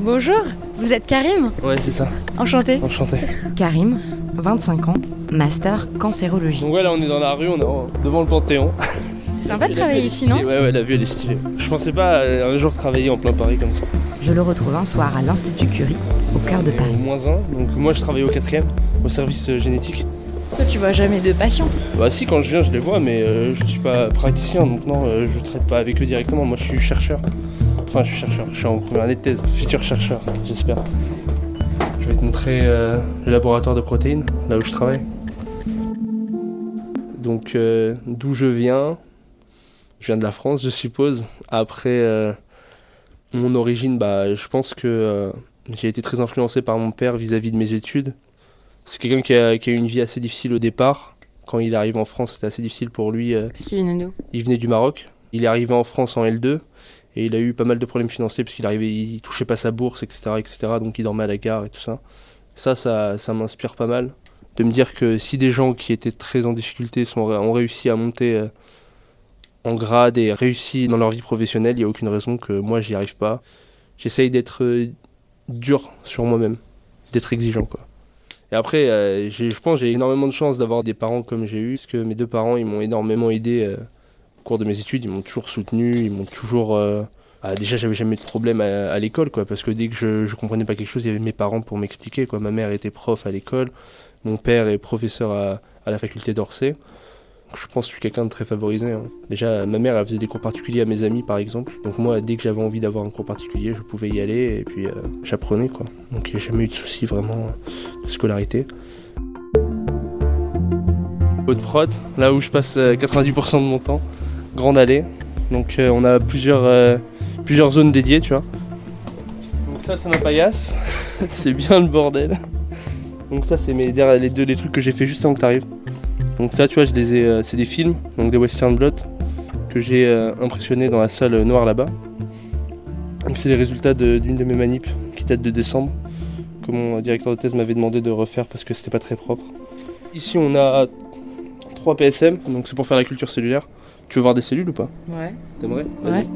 Bonjour, vous êtes Karim Ouais, c'est ça. Enchanté. Enchanté. Karim, 25 ans, master cancérologie. Donc ouais, là on est dans la rue, on est devant le Panthéon. C'est sympa de travailler ici, non Ouais, ouais, la vue elle est stylée. Je pensais pas euh, un jour travailler en plein Paris comme ça. Je le retrouve un soir à l'Institut Curie, au cœur de Au Paris. moins un. Donc moi je travaille au quatrième, au service euh, génétique. Toi, tu vois jamais de patients. Bah si, quand je viens je les vois, mais euh, je suis pas praticien, donc non, euh, je traite pas avec eux directement. Moi je suis chercheur. Enfin, je suis chercheur. Je suis en première année de thèse, futur chercheur, j'espère. Je vais te montrer euh, le laboratoire de protéines, là où je travaille. Donc euh, d'où je viens, je viens de la France, je suppose. Après euh, mon origine, bah, je pense que j'ai été très influencé par mon père vis-à-vis de mes études. C'est quelqu'un qui a, qui a eu une vie assez difficile au départ. Quand il arrive en France, c'était assez difficile pour lui. Parce d'où? il venait du Maroc. Il est arrivé en France en L2 et il a eu pas mal de problèmes financiers parce qu'il arrivait, il touchait pas sa bourse, etc., etc. Donc il dormait à la gare et tout ça. Ça, ça, m'inspire pas mal de me dire que si des gens qui étaient très en difficulté ont réussi à monter euh, en grade et réussi dans leur vie professionnelle, il n'y a aucune raison que moi j'y arrive pas. J'essaye d'être euh, dur sur moi-même, d'être exigeant. Et après, euh, je pense j'ai énormément de chance d'avoir des parents comme j'ai eu, parce que mes deux parents ils m'ont énormément aidé cours de mes études, ils m'ont toujours soutenu, ils m'ont toujours. euh, ah, déjà, j'avais jamais de problème à, l'école, quoi, parce que dès que je, je comprenais pas quelque chose, il y avait mes parents pour m'expliquer, quoi. Ma mère était prof à l'école, mon père est professeur à, à la faculté d'Orsay. Je pense que je suis quelqu'un de très favorisé. hein. Déjà, ma mère, elle faisait des cours particuliers à mes amis, par exemple. Donc moi, dès que j'avais envie d'avoir un cours particulier, je pouvais y aller et puis euh, j'apprenais, quoi. Donc a jamais eu de souci vraiment de scolarité. Haute prod, là où je passe euh, 90% de mon temps, grande allée. Donc euh, on a plusieurs, euh, plusieurs zones dédiées, tu vois. Donc ça c'est ma paillasse, c'est bien le bordel. Donc ça c'est mes les deux les trucs que j'ai fait juste avant que tu arrives. Donc ça tu vois je les ai euh, c'est des films, donc des western blot que j'ai impressionné dans la salle noire là-bas. Donc c'est les résultats de- d'une de, mes manips qui date de décembre que mon directeur de thèse m'avait demandé de refaire parce que c'était pas très propre. Ici on a 3 PSM, donc c'est pour faire la culture cellulaire. Tu veux voir des cellules ou pas Ouais. T'aimerais Ouais.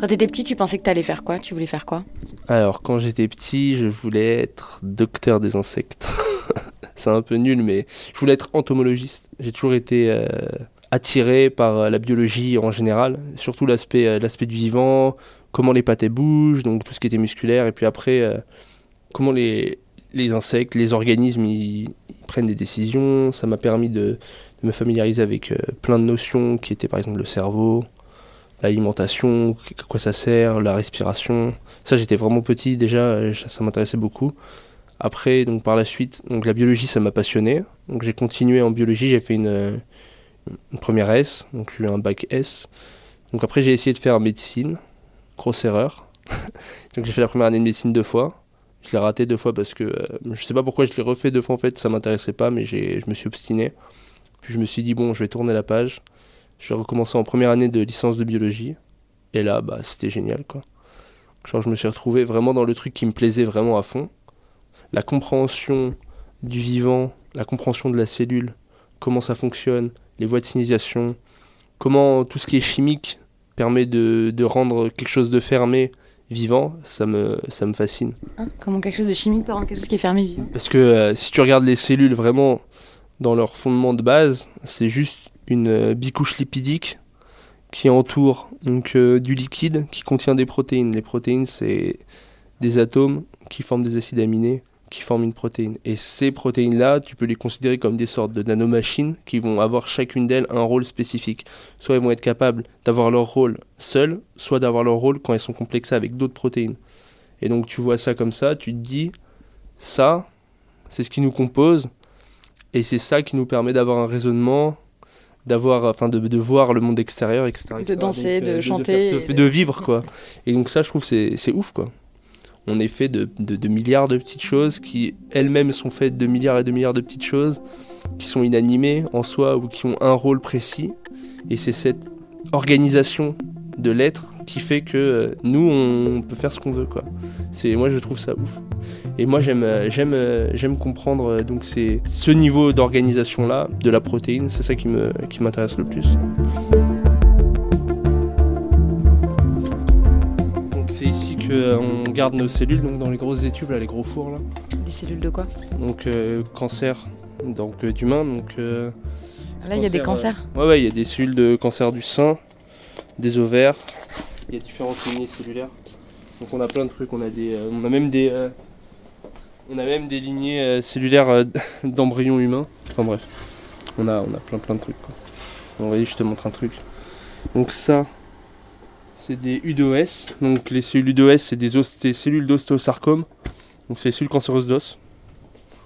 Quand t'étais petit, tu pensais que t'allais faire quoi? Tu voulais faire quoi? Alors, quand j'étais petit, je voulais être docteur des insectes. c'est un peu nul, mais je voulais être entomologiste. J'ai toujours été euh, attiré par euh, la biologie en général, surtout l'aspect euh, l'aspect du vivant, comment les pâtés bougent, donc tout ce qui était musculaire, et puis après, euh, comment les, les insectes, les organismes, ils, ils prennent des décisions. Ça m'a permis de me familiariser avec euh, plein de notions qui étaient par exemple le cerveau, l'alimentation, à quoi ça sert, la respiration. Ça, j'étais vraiment petit déjà, euh, ça, m'intéressait beaucoup. Après, donc par la suite, donc la biologie, ça m'a passionné. Donc j'ai continué en biologie, j'ai fait une, euh, première S, donc j'ai eu un bac S. Donc après, j'ai essayé de faire médecine, grosse erreur. donc j'ai fait la première année de médecine deux fois. Je l'ai raté deux fois parce que euh, je sais pas pourquoi je l'ai refait deux fois en fait, ça m'intéressait pas, mais je me suis obstiné. Puis je me suis dit bon, je vais tourner la page. Je vais recommencer en première année de licence de biologie. Et là, bah, c'était génial, quoi. Genre, je me suis retrouvé vraiment dans le truc qui me plaisait vraiment à fond. La compréhension du vivant, la compréhension de la cellule, comment ça fonctionne, les voies de signalisation, comment tout ce qui est chimique permet de, de rendre quelque chose de fermé vivant, ça me, ça me fascine. Hein Comment quelque chose de chimique peut rendre quelque chose qui est fermé vivant Parce que euh, si tu regardes les cellules vraiment dans leur fondement de base, c'est juste une euh, bicouche lipidique qui entoure donc euh, du liquide qui contient des protéines. Les protéines, c'est des atomes qui forment des acides aminés qui forment une protéine. Et ces protéines-là, tu peux les considérer comme des sortes de nanomachines qui vont avoir chacune d'elles un rôle spécifique. Soit elles vont être capables d'avoir leur rôle seules, soit d'avoir leur rôle quand elles sont complexées avec d'autres protéines. Et donc tu vois ça comme ça, tu te dis, ça, c'est ce qui nous compose, et c'est ça qui nous permet d'avoir un raisonnement, d'avoir, enfin, de, de voir le monde extérieur, etc. De danser, de faire- chanter de, de vivre, quoi. Et donc ça, je trouve, c'est ouf, quoi. On est fait de milliards de petites choses qui elles-mêmes sont faites de milliards et de milliards de petites choses qui sont inanimées en soi ou qui ont un rôle précis. Et c'est cette organisation de l'être qui fait que euh, nous, on peut faire ce qu'on veut, quoi. C'est moi, je trouve ça ouf. Et moi, j'aime, euh, j'aime, euh, j'aime comprendre euh, donc c'est ce niveau d'organisation là de la protéine. C'est ça qui me, qui m'intéresse le plus. qu'on garde nos cellules donc dans les grosses étuves, là, les gros fours là. Des cellules de quoi? Donc euh, cancer donc euh, d'humain. Donc euh, Là, il y a des Cancer, cancers. ouais ouais, il y a des cellules de cancer du sein, des ovaires. Il y a différentes lignées cellulaires. Donc on a plein de trucs. On a des, euh, on a même des, euh, on a même des lignées euh, cellulaires d'embryons humains. Enfin bref, on a, on a plein plein de trucs. Quoi. Bon, vas-y, je te montre un truc. Donc ça, c'est des UDOS. Donc les cellules UDOS, c'est des, cellules d'ostéosarcome. Donc c'est les cellules cancéreuses d'os.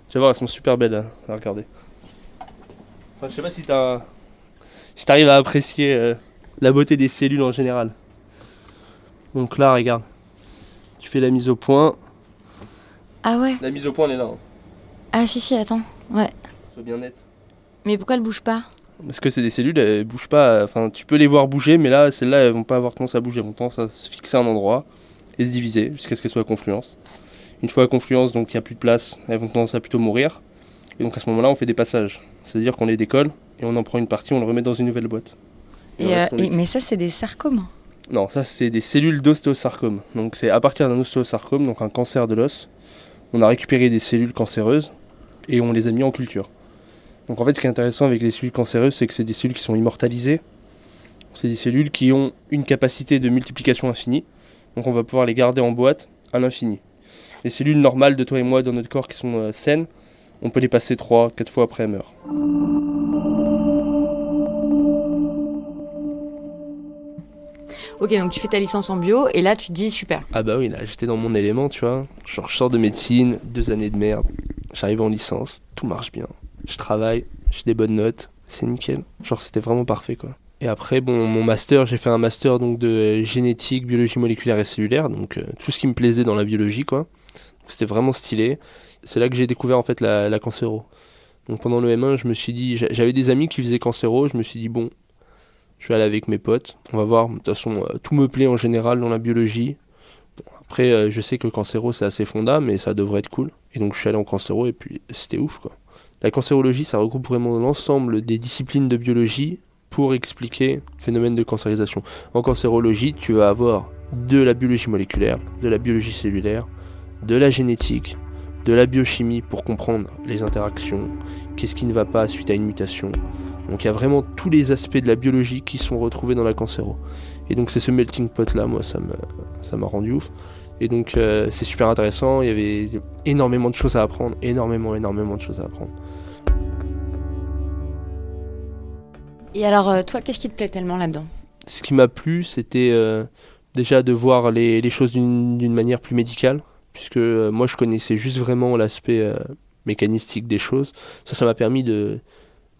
Tu vas voir, elles sont super belles à, à regarder. Enfin, je sais pas si t'as, si t'arrives à apprécier la beauté des cellules en général. Donc là, regarde, tu fais la mise au point. Ah ouais La mise au point, elle est là. hein. Ah si, si, attends. Sois bien net. Mais pourquoi elle bouge pas? Parce que c'est des cellules, elles bougent pas. Enfin, tu peux les voir bouger, mais là, celles-là, elles vont pas avoir tendance à bouger. Elles vont tendance à se fixer à un endroit et se diviser jusqu'à ce qu'elles soient à confluence. Une fois à confluence, donc il n'y a plus de place, elles vont tendance à plutôt mourir. Et donc à ce moment-là, on fait des passages. C'est-à-dire qu'on les décolle et on en prend une partie, on le remet dans une nouvelle boîte. Et euh, et- Mais ça, c'est des sarcomes. Non, ça c'est des cellules d'ostéosarcome. Donc c'est à partir d'un ostéosarcome, donc un cancer de l'os, on a récupéré des cellules cancéreuses et on les a mis en culture. Donc en fait ce qui est intéressant avec les cellules cancéreuses, c'est que c'est des cellules qui sont immortalisées. C'est des cellules qui ont une capacité de multiplication infinie. Donc on va pouvoir les garder en boîte à l'infini. Les cellules normales de toi et moi dans notre corps qui sont euh, saines, on peut les passer 3, 4 fois après elles meurent. Ok, donc tu fais ta licence en bio et là, tu te dis super. Ah bah oui, là j'étais dans mon élément, tu vois. Genre je sors de médecine, deux années de merde, j'arrive en licence, tout marche bien. Je travaille, j'ai des bonnes notes, c'est nickel. Genre c'était vraiment parfait quoi. Et après, bon, mon master, j'ai fait un master donc de euh, génétique, biologie moléculaire et cellulaire, donc euh, tout ce qui me plaisait dans la biologie quoi. C'était vraiment stylé. C'est là que j'ai découvert en fait la, la cancéro. Donc pendant le M1, je me suis dit, j'a- j'avais des amis qui faisaient cancéro, je me suis dit bon, je vais aller avec mes potes, on va voir. De toute façon, euh, tout me plaît en général dans la biologie. Après, euh, je sais que cancéro c'est assez fonda, mais ça devrait être cool. Et donc je suis allé en cancéro et puis c'était ouf quoi. La cancérologie, ça regroupe vraiment l'ensemble des disciplines de biologie pour expliquer le phénomène de cancérisation. En cancérologie, tu vas avoir de la biologie moléculaire, de la biologie cellulaire, de la génétique, de la biochimie pour comprendre les interactions, qu'est-ce qui ne va pas suite à une mutation. Donc il y a vraiment tous les aspects de la biologie qui sont retrouvés dans la cancéro. Et donc c'est ce melting pot là, moi ça m'a rendu ouf. Et donc euh, c'est super intéressant, il y avait énormément de choses à apprendre, énormément énormément de choses à apprendre. Et alors, euh, toi, qu'est-ce qui te plaît tellement là-dedans? Ce qui m'a plu, c'était euh, déjà de voir les, les choses d'une manière plus médicale, puisque euh, moi je connaissais juste vraiment l'aspect mécanistique des choses. Ça, ça m'a permis de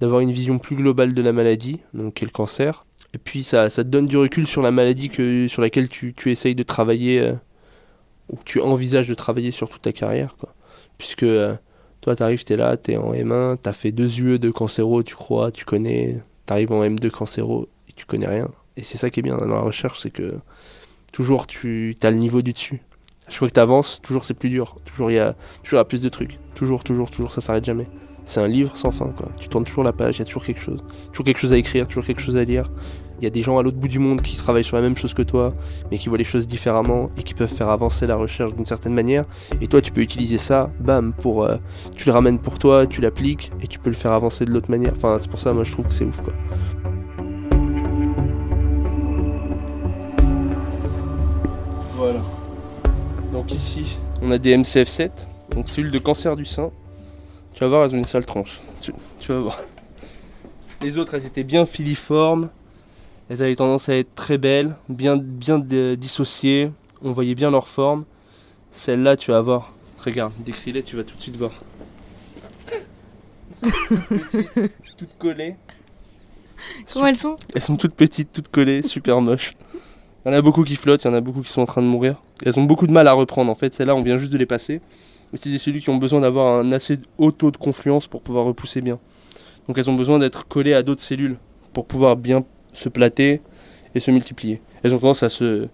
d'avoir une vision plus globale de la maladie, donc qui est le cancer. Et puis ça, ça te donne du recul sur la maladie que, sur laquelle tu, tu essayes de travailler, euh, ou que tu envisages de travailler sur toute ta carrière. Quoi. Puisque euh, toi, t'arrives, t'es là, t'es en M1, t'as fait deux UE de cancéro, tu crois, tu connais, t'arrives en M2 cancéro et tu connais rien. Et c'est ça qui est bien dans la recherche, c'est que toujours tu as le niveau du dessus. Je crois que tu avances, toujours c'est plus dur. Toujours il y a toujours y a plus de trucs. Toujours, toujours, toujours, ça s'arrête jamais. C'est un livre sans fin, quoi. Tu tournes toujours la page, il y a toujours quelque chose. Toujours quelque chose à écrire, toujours quelque chose à lire. Il y a des gens à l'autre bout du monde qui travaillent sur la même chose que toi, mais qui voient les choses différemment et qui peuvent faire avancer la recherche d'une certaine manière. Et toi, tu peux utiliser ça, bam, pour. euh, tu le ramènes pour toi, tu l'appliques et tu peux le faire avancer de l'autre manière. Enfin, c'est pour ça, moi, je trouve que c'est ouf, quoi. Voilà. Donc ici, on a des MCF7, donc cellules de cancer du sein. Tu vas voir, elles ont une sale tranche. Tu, tu vas voir. Les autres, elles étaient bien filiformes. Elles avaient tendance à être très belles, bien, bien de- dissociées. On voyait bien leur forme. Celle-là, tu vas voir. Regarde, décris-les, tu vas tout de suite voir. toutes collées. Comment elles sont? Elles sont toutes petites, toutes collées, super moches. Il y en a beaucoup qui flottent, il y en a beaucoup qui sont en train de mourir. Elles ont beaucoup de mal à reprendre en fait. Celles-là, on vient juste de les passer. Mais c'est des cellules qui ont besoin d'avoir un assez haut taux de confluence pour pouvoir repousser bien. Donc elles ont besoin d'être collées à d'autres cellules pour pouvoir bien se plater et se multiplier. Elles ont tendance à se,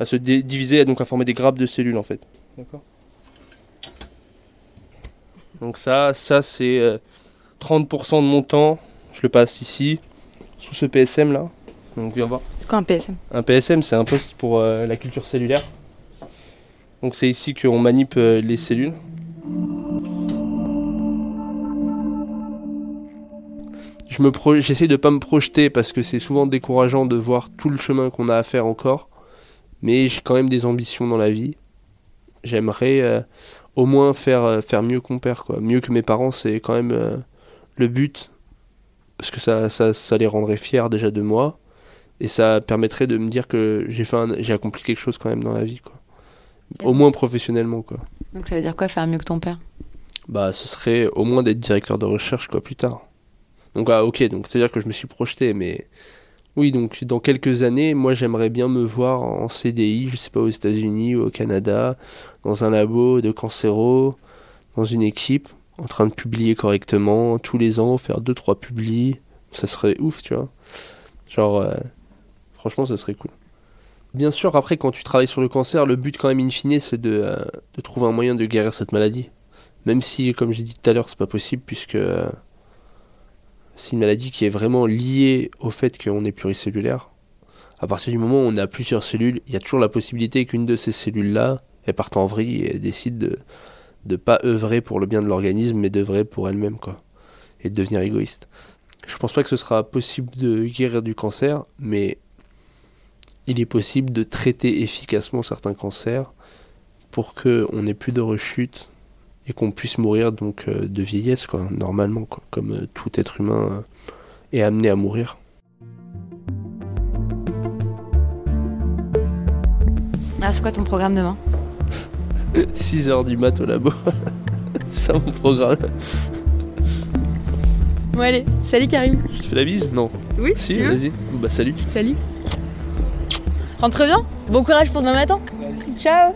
à se diviser et donc à former des grappes de cellules en fait. D'accord? Donc ça, ça c'est euh, 30% de mon temps. Je le passe ici, sous ce PSM là. Donc viens voir. C'est quoi un PSM Un PSM, c'est un poste pour euh, la culture cellulaire. Donc c'est ici qu'on manip euh, les cellules. Je J'essaie de pas me projeter parce que c'est souvent décourageant de voir tout le chemin qu'on a à faire encore. Mais j'ai quand même des ambitions dans la vie. J'aimerais euh, au moins faire, euh, faire mieux qu'on père. Quoi. Mieux que mes parents, c'est quand même le but. Parce que ça, ça, ça les rendrait fiers déjà de moi. Et ça permettrait de me dire que j'ai fait j'ai accompli quelque chose quand même dans la vie. Quoi. Au moins professionnellement. Quoi. Donc ça veut dire quoi faire mieux que ton père? Bah, ce serait au moins d'être directeur de recherche quoi plus tard. Donc ah, ok, donc c'est à dire que je me suis projeté, mais oui, donc dans quelques années, moi j'aimerais bien me voir en CDI, je sais pas aux États-Unis ou au Canada, dans un labo de cancéro, dans une équipe, en train de publier correctement tous les ans, faire deux trois publis, ça serait ouf, tu vois. Genre, euh, franchement, ça serait cool. Bien sûr, après, quand tu travailles sur le cancer, le but quand même in fine, c'est de, euh, de trouver un moyen de guérir cette maladie. Même si, comme j'ai dit tout à l'heure, c'est pas possible puisque euh, c'est une maladie qui est vraiment liée au fait qu'on est pluricellulaire. À partir du moment où on a plusieurs cellules, il y a toujours la possibilité qu'une de ces cellules-là, elle parte en vrille et décide de de pas œuvrer pour le bien de l'organisme, mais d'œuvrer pour elle-même, quoi. Et de devenir égoïste. Je pense pas que ce sera possible de guérir du cancer, mais il est possible de traiter efficacement certains cancers pour que on n'ait plus de rechute et qu'on puisse mourir donc euh, de vieillesse quoi normalement quoi, comme euh, tout être humain euh, est amené à mourir. Ah, c'est quoi ton programme demain? 6 heures du mat au labo. C'est ça mon programme. Bon allez, salut Karim. Je te fais la bise? Non. Oui, Si, vas-y. Bah salut. Salut. Rentre bien. Bon courage pour demain matin. Ciao.